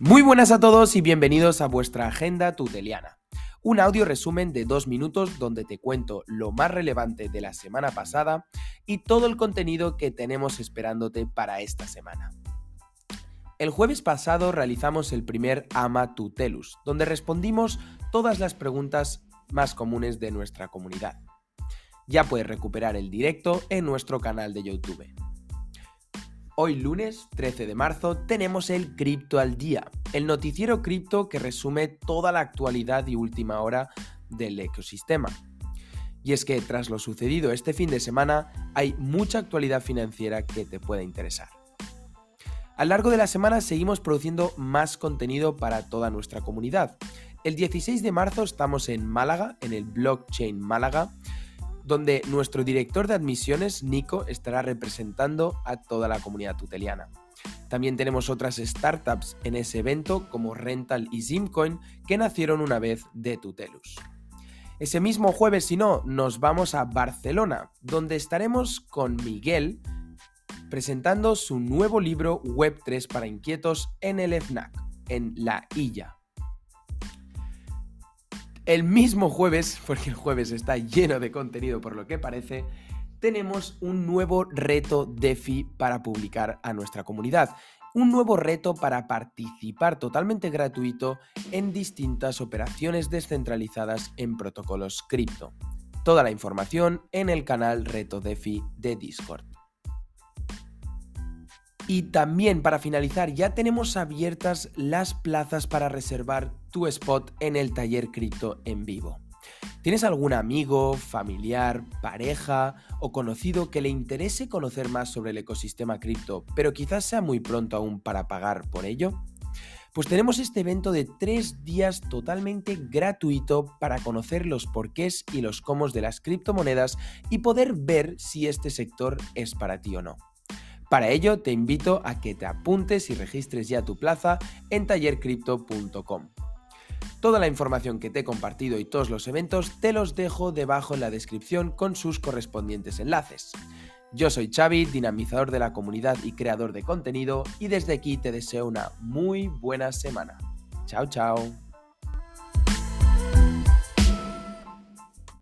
Muy buenas a todos y bienvenidos a vuestra agenda tuteliana. Un audio resumen de dos minutos donde te cuento lo más relevante de la semana pasada y todo el contenido que tenemos esperándote para esta semana. El jueves pasado realizamos el primer Ama Tutelus, donde respondimos todas las preguntas más comunes de nuestra comunidad. Ya puedes recuperar el directo en nuestro canal de YouTube. Hoy lunes 13 de marzo tenemos el Cripto al Día, el noticiero cripto que resume toda la actualidad y última hora del ecosistema. Y es que tras lo sucedido este fin de semana hay mucha actualidad financiera que te pueda interesar. A lo largo de la semana seguimos produciendo más contenido para toda nuestra comunidad. El 16 de marzo estamos en Málaga, en el Blockchain Málaga, donde nuestro director de admisiones, Nico, estará representando a toda la comunidad tuteliana. También tenemos otras startups en ese evento como Rental y Zimcoin que nacieron una vez de Tutelus. Ese mismo jueves, si no, nos vamos a Barcelona, donde estaremos con Miguel presentando su nuevo libro Web3 para inquietos en el FNAC, en La Illa. El mismo jueves, porque el jueves está lleno de contenido por lo que parece, tenemos un nuevo reto DeFi para publicar a nuestra comunidad. Un nuevo reto para participar totalmente gratuito en distintas operaciones descentralizadas en protocolos cripto. Toda la información en el canal Reto DeFi de Discord. Y también para finalizar, ya tenemos abiertas las plazas para reservar tu spot en el taller cripto en vivo. ¿Tienes algún amigo, familiar, pareja o conocido que le interese conocer más sobre el ecosistema cripto, pero quizás sea muy pronto aún para pagar por ello? Pues tenemos este evento de tres días totalmente gratuito para conocer los porqués y los cómo de las criptomonedas y poder ver si este sector es para ti o no. Para ello te invito a que te apuntes y registres ya tu plaza en tallercrypto.com. Toda la información que te he compartido y todos los eventos te los dejo debajo en la descripción con sus correspondientes enlaces. Yo soy Xavi, dinamizador de la comunidad y creador de contenido, y desde aquí te deseo una muy buena semana. Chao, chao.